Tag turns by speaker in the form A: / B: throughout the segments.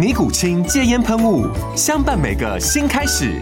A: 尼古清戒烟喷雾，相伴每个新开始。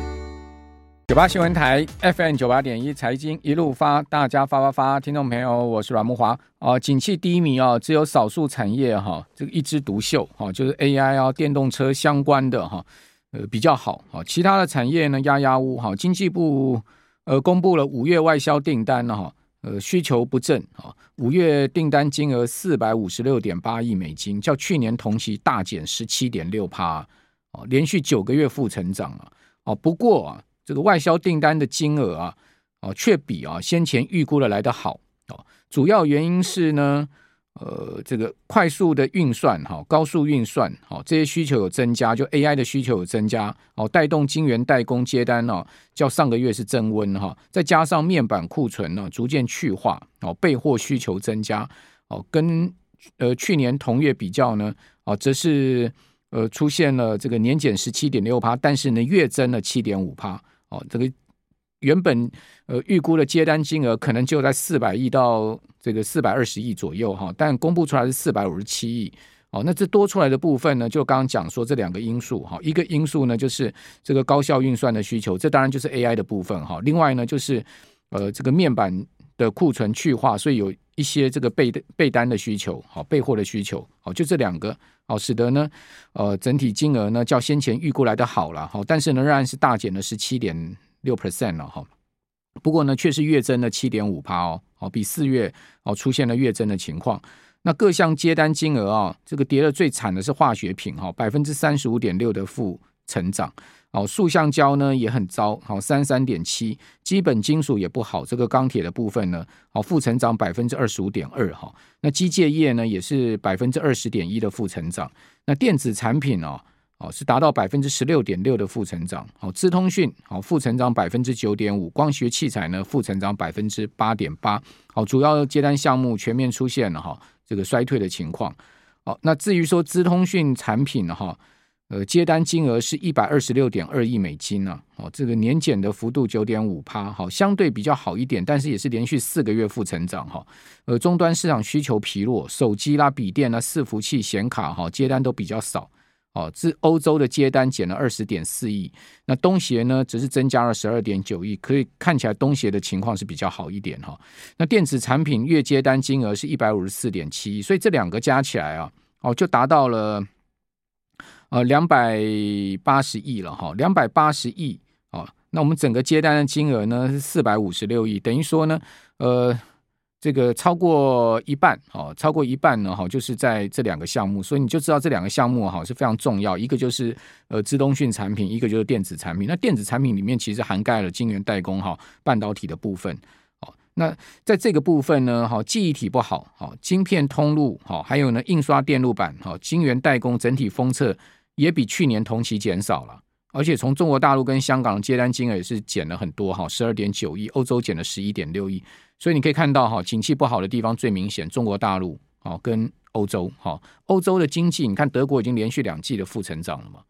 B: 九八新闻台 FM 九八点一财经一路发，大家发发发，听众朋友，我是阮慕驊。哦、景气低迷哦，只有少数产业哈，这个一枝独秀哈，就是 AI 啊，电动车相关的哈，呃比较好。哈，其他的产业呢，压压乌哈。经济部呃公布了五月外销订单了哈。呃，需求不振啊，五月订单金额四百五十六点八亿美金，较去年同期大减十七点六趴，哦，连续九个月负成长啊，哦，不过啊，这个外销订单的金额啊，哦，却比啊先前预估的来得好，哦，主要原因是呢。呃，这个快速的运算哈，高速运算好，这些需求有增加，就 AI 的需求有增加哦，带动晶圆代工接单哦，较上个月是增温哈，再加上面板库存呢逐渐去化哦，备货需求增加哦，跟呃去年同月比较呢哦，则是呃出现了这个年减十七点六趴，但是呢月增了七点五趴哦，这个。原本呃预估的接单金额可能就在四百亿到这个四百二十亿左右哈，但公布出来是四百五十七亿哦。那这多出来的部分呢，就刚刚讲说这两个因素哈，一个因素呢就是这个高效运算的需求，这当然就是 AI 的部分哈。另外呢就是呃这个面板的库存去化，所以有一些这个备备单的需求，好备货的需求，好就这两个好使得呢呃整体金额呢较先前预估来的好了哈，但是呢仍然是大减了十七点。六 percent 了哈，不过呢，却是月增了七点五趴哦，哦，比四月哦出现了月增的情况。那各项接单金额啊，这个跌得最惨的是化学品哈，百分之三十五点六的负成长。哦，塑橡胶呢也很糟，好三三点七，基本金属也不好。这个钢铁的部分呢，好负成长百分之二十五点二哈。那机械业呢也是百分之二十点一的负成长。那电子产品哦。哦，是达到百分之十六点六的负成长。好，资通讯好负成长百分之九点五，光学器材呢负成长百分之八点八。好，主要接单项目全面出现了哈这个衰退的情况。好，那至于说资通讯产品哈，呃，接单金额是一百二十六点二亿美金呢。哦，这个年减的幅度九点五趴，好，相对比较好一点，但是也是连续四个月负成长哈。呃，终端市场需求疲弱，手机啦、笔电啦、伺服器、显卡哈接单都比较少。哦，自欧洲的接单减了二十点四亿，那东协呢只是增加了十二点九亿，可以看起来东协的情况是比较好一点哈。那电子产品月接单金额是一百五十四点七亿，所以这两个加起来啊，哦就达到了呃两百八十亿了哈，两百八十亿哦。那我们整个接单的金额呢是四百五十六亿，等于说呢，呃。这个超过一半，哦，超过一半呢，哈，就是在这两个项目，所以你就知道这两个项目哈是非常重要。一个就是呃，资通讯产品，一个就是电子产品。那电子产品里面其实涵盖了晶圆代工哈、半导体的部分。哦，那在这个部分呢，哈，记忆体不好，哈，晶片通路，哈，还有呢，印刷电路板，哈，晶圆代工整体封测也比去年同期减少了。而且从中国大陆跟香港接单金额也是减了很多，哈，十二点九亿，欧洲减了十一点六亿。所以你可以看到哈，景气不好的地方最明显，中国大陆哦跟欧洲哈，欧洲的经济，你看德国已经连续两季的负成长了嘛。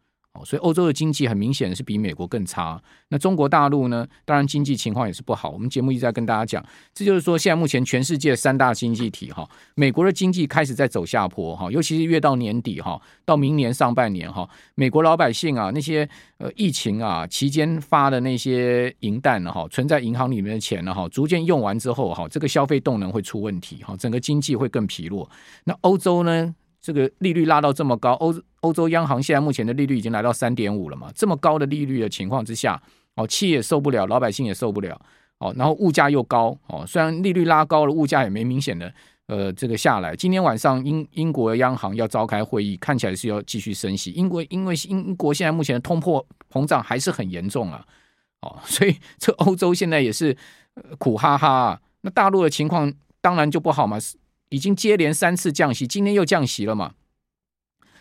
B: 所以欧洲的经济很明显是比美国更差。那中国大陆呢？当然经济情况也是不好。我们节目一直在跟大家讲，这就是说现在目前全世界三大经济体哈，美国的经济开始在走下坡哈，尤其是越到年底哈，到明年上半年哈，美国老百姓啊那些呃疫情啊期间发的那些银弹哈，存在银行里面的钱呢哈，逐渐用完之后哈，这个消费动能会出问题哈，整个经济会更疲弱。那欧洲呢？这个利率拉到这么高，欧欧洲央行现在目前的利率已经来到三点五了嘛？这么高的利率的情况之下，哦，企业也受不了，老百姓也受不了，哦，然后物价又高，哦，虽然利率拉高了，物价也没明显的呃这个下来。今天晚上英英国央行要召开会议，看起来是要继续升息。英国因为英国现在目前的通货膨胀还是很严重啊，哦，所以这欧洲现在也是苦哈哈。那大陆的情况当然就不好嘛，已经接连三次降息，今天又降息了嘛。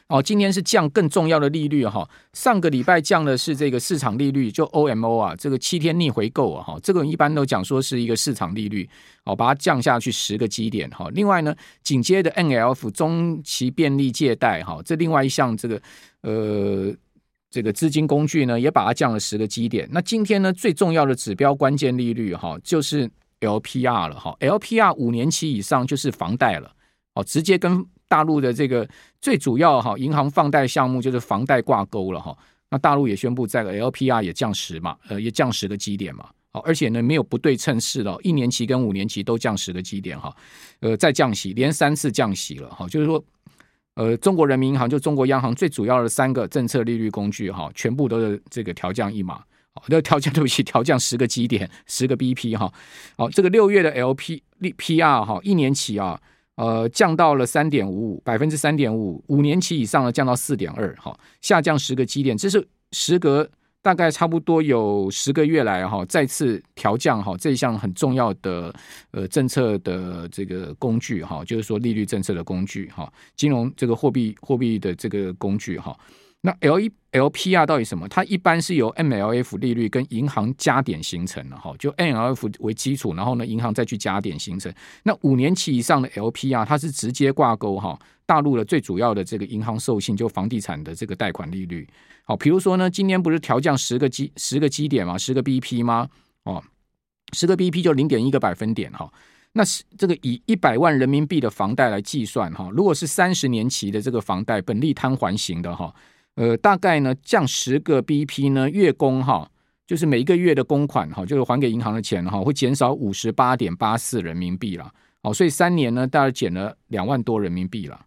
B: 哦，今天是降更重要的利率哈，上个礼拜降的是这个市场利率，就 OMO 啊，这个七天逆回购啊，哈，这个一般都讲说是一个市场利率，哦，把它降下去十个基点哈。另外呢，紧接着 NLF 中期便利借贷哈，这另外一项这个呃这个资金工具呢，也把它降了十个基点。那今天呢，最重要的指标关键利率哈，就是 LPR 了哈，LPR 五年期以上就是房贷了，哦，直接跟。大陆的这个最主要哈银行放贷项目就是房贷挂钩了哈，那大陆也宣布这个 LPR 也降十嘛，呃也降十个基点嘛，好，而且呢没有不对称式了，一年期跟五年期都降十个基点哈，呃再降息，连三次降息了哈，就是说呃中国人民银行就中国央行最主要的三个政策利率工具哈，全部都是这个调降一码，要调降 对不起，调降十个基点，十个 BP 哈，好，这个六月的 LP PR 哈一年期啊。呃，降到了三点五五百分之三点五，五年期以上的降到四点二，哈，下降十个基点，这是时隔大概差不多有十个月来哈，再次调降哈，这一项很重要的呃政策的这个工具哈，就是说利率政策的工具哈，金融这个货币货币的这个工具哈。那 L 一 LPR 到底什么？它一般是由 MLF 利率跟银行加点形成的哈，就 MLF 为基础，然后呢，银行再去加点形成。那五年期以上的 LPR，它是直接挂钩哈，大陆的最主要的这个银行授信，就房地产的这个贷款利率。好，比如说呢，今年不是调降十个基十个基点嘛？十个 BP 吗？哦，十个 BP 就零点一个百分点哈。那是这个以一百万人民币的房贷来计算哈，如果是三十年期的这个房贷，本利摊还型的哈。呃，大概呢降十个 BP 呢，月供哈，就是每一个月的公款哈，就是还给银行的钱哈，会减少五十八点八四人民币了。哦，所以三年呢，大概减了两万多人民币了。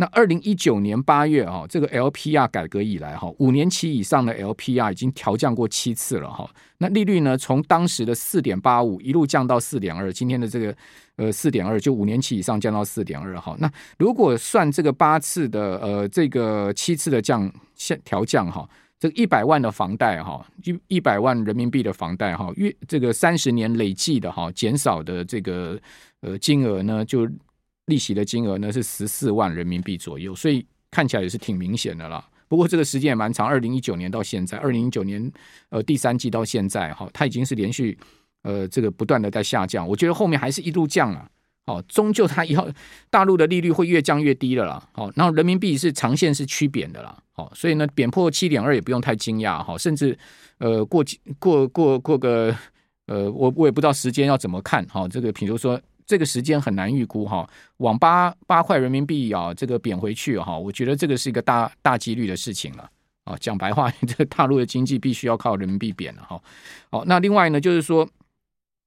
B: 那二零一九年八月哈，这个 LPR 改革以来哈，五年期以上的 LPR 已经调降过七次了哈。那利率呢，从当时的四点八五一路降到四点二，今天的这个呃四点二，就五年期以上降到四点二哈。那如果算这个八次的呃这个七次的降下调降哈，这个一百万的房贷哈，一一百万人民币的房贷哈，月这个三十年累计的哈减少的这个呃金额呢就。利息的金额呢是十四万人民币左右，所以看起来也是挺明显的啦。不过这个时间也蛮长，二零一九年到现在，二零一九年呃第三季到现在哈，它已经是连续呃这个不断的在下降。我觉得后面还是一路降啊，哦，终究它以后大陆的利率会越降越低了啦。好，然后人民币是长线是趋贬的啦。好，所以呢贬破七点二也不用太惊讶哈，甚至呃过几过过过个呃我我也不知道时间要怎么看哈，这个比如说。这个时间很难预估哈，往八八块人民币啊，这个贬回去哈，我觉得这个是一个大大几率的事情了啊。讲白话，这个大陆的经济必须要靠人民币贬了哈。好，那另外呢，就是说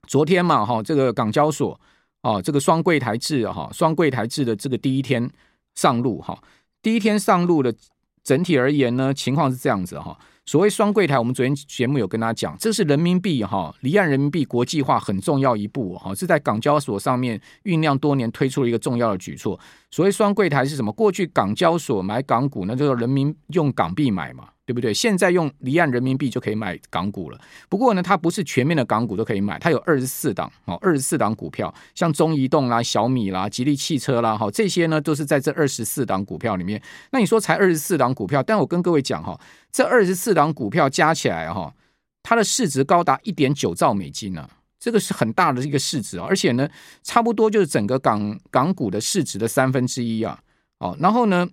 B: 昨天嘛哈，这个港交所啊，这个双柜台制哈，双柜台制的这个第一天上路哈，第一天上路的整体而言呢，情况是这样子哈。所谓双柜台，我们昨天节目有跟大家讲，这是人民币哈离岸人民币国际化很重要一步哈，是在港交所上面酝酿多年推出了一个重要的举措。所谓双柜台是什么？过去港交所买港股，那就是人民用港币买嘛。对不对？现在用离岸人民币就可以买港股了。不过呢，它不是全面的港股都可以买，它有二十四档哦，二十四档股票，像中移动啦、小米啦、吉利汽车啦，哈，这些呢都是在这二十四档股票里面。那你说才二十四档股票，但我跟各位讲哈，这二十四档股票加起来哈，它的市值高达一点九兆美金呢，这个是很大的一个市值啊，而且呢，差不多就是整个港港股的市值的三分之一啊，哦，然后呢。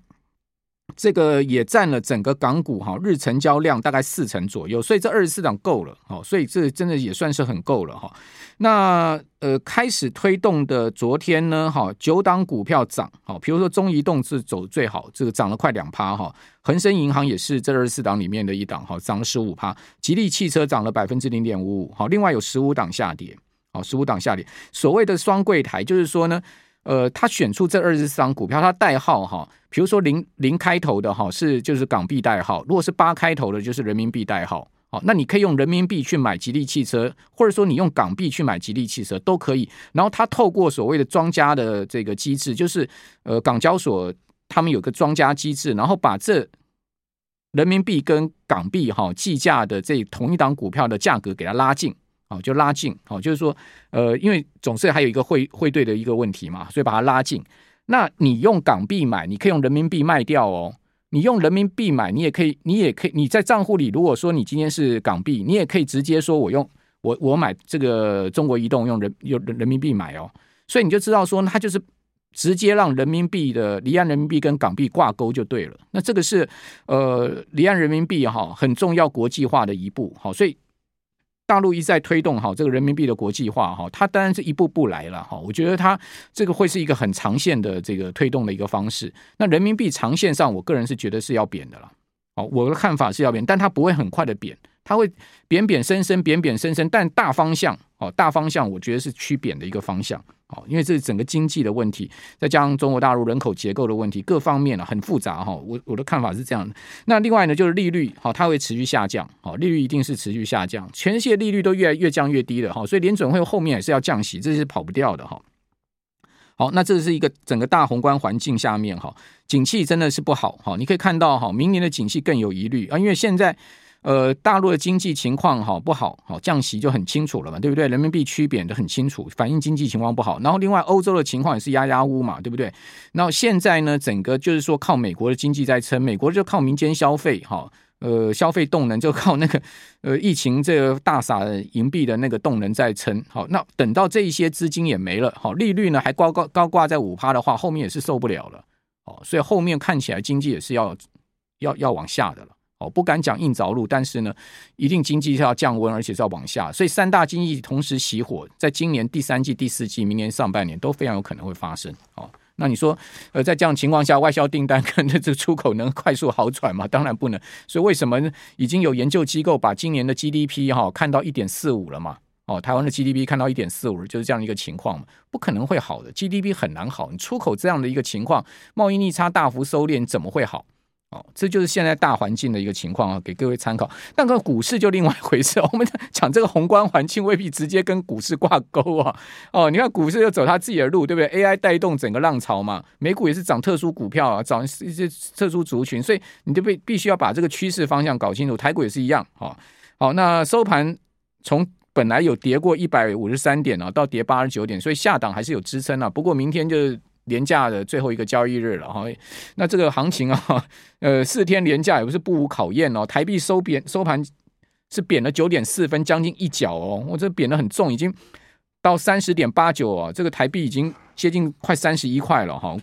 B: 这个也占了整个港股哈日成交量大概四成左右，所以这二十四档够了哈，所以这真的也算是很够了哈。那呃开始推动的昨天呢哈九档股票涨哈，比如说中移动是走最好，这个涨了快两趴哈，恒生银行也是这二十四档里面的一档哈，涨了十五趴，吉利汽车涨了百分之零点五五好，另外有十五档下跌好，十五档下跌，所谓的双柜台就是说呢。呃，他选出这二十四档股票，它代号哈，比如说零零开头的哈是就是港币代号，如果是八开头的，就是人民币代号好，那你可以用人民币去买吉利汽车，或者说你用港币去买吉利汽车都可以。然后他透过所谓的庄家的这个机制，就是呃港交所他们有个庄家机制，然后把这人民币跟港币哈计价的这同一档股票的价格给它拉近，好，就拉近，好，就是说呃，因为总是还有一个汇汇兑的一个问题嘛，所以把它拉近。那你用港币买，你可以用人民币卖掉哦。你用人民币买，你也可以，你也可以，你在账户里，如果说你今天是港币，你也可以直接说我用我我买这个中国移动用人用人民币买哦，所以你就知道说，它就是直接让人民币的离岸人民币跟港币挂钩就对了。那这个是呃离岸人民币哈很重要国际化的一步，好，所以。大陆一再推动哈这个人民币的国际化哈，它当然是一步步来了哈。我觉得它这个会是一个很长线的这个推动的一个方式。那人民币长线上，我个人是觉得是要贬的了。哦，我的看法是要贬，但它不会很快的贬，它会贬贬升升，贬贬升升。但大方向哦，大方向我觉得是趋贬的一个方向。哦，因为这是整个经济的问题，再加上中国大陆人口结构的问题，各方面啊很复杂哈。我我的看法是这样的。那另外呢，就是利率，好，它会持续下降，好，利率一定是持续下降，全世界利率都越来越降越低了哈，所以联准会后面也是要降息，这是跑不掉的哈。好，那这是一个整个大宏观环境下面哈，景气真的是不好哈。你可以看到哈，明年的景气更有疑虑啊，因为现在。呃，大陆的经济情况好不好？好，降息就很清楚了嘛，对不对？人民币趋贬的很清楚，反映经济情况不好。然后，另外欧洲的情况也是压压乌嘛，对不对？然后现在呢，整个就是说靠美国的经济在撑，美国就靠民间消费，哈，呃，消费动能就靠那个 呃疫情这个大撒银币的那个动能在撑。好，那等到这一些资金也没了，好，利率呢还高高高挂在五趴的话，后面也是受不了了。哦，所以后面看起来经济也是要要要往下的了。哦，不敢讲硬着陆，但是呢，一定经济是要降温，而且是要往下，所以三大经济同时熄火，在今年第三季、第四季、明年上半年都非常有可能会发生。哦，那你说，呃，在这样情况下，外销订单 跟这出口能快速好转吗？当然不能。所以为什么已经有研究机构把今年的 GDP 哈、看到一点四五了嘛？哦，台湾的 GDP 看到一点四五，就是这样一个情况嘛，不可能会好的。GDP 很难好，你出口这样的一个情况，贸易逆差大幅收敛，怎么会好？哦，这就是现在大环境的一个情况啊，给各位参考。但个股市就另外一回事，我们讲这个宏观环境未必直接跟股市挂钩啊。哦，你看股市又走他自己的路，对不对？AI 带动整个浪潮嘛，美股也是涨特殊股票啊，涨一些特殊族群，所以你就必必须要把这个趋势方向搞清楚。台股也是一样，好，好，那收盘从本来有跌过一百五十三点啊，到跌八十九点，所以下档还是有支撑啊。不过明天就是。廉价的最后一个交易日了哈，那这个行情啊，呃，四天廉价也不是不无考验哦。台币收贬收盘是贬了九点四分，将近一角哦，我这贬的很重，已经到三十点八九哦。这个台币已经接近快三十一块了哈。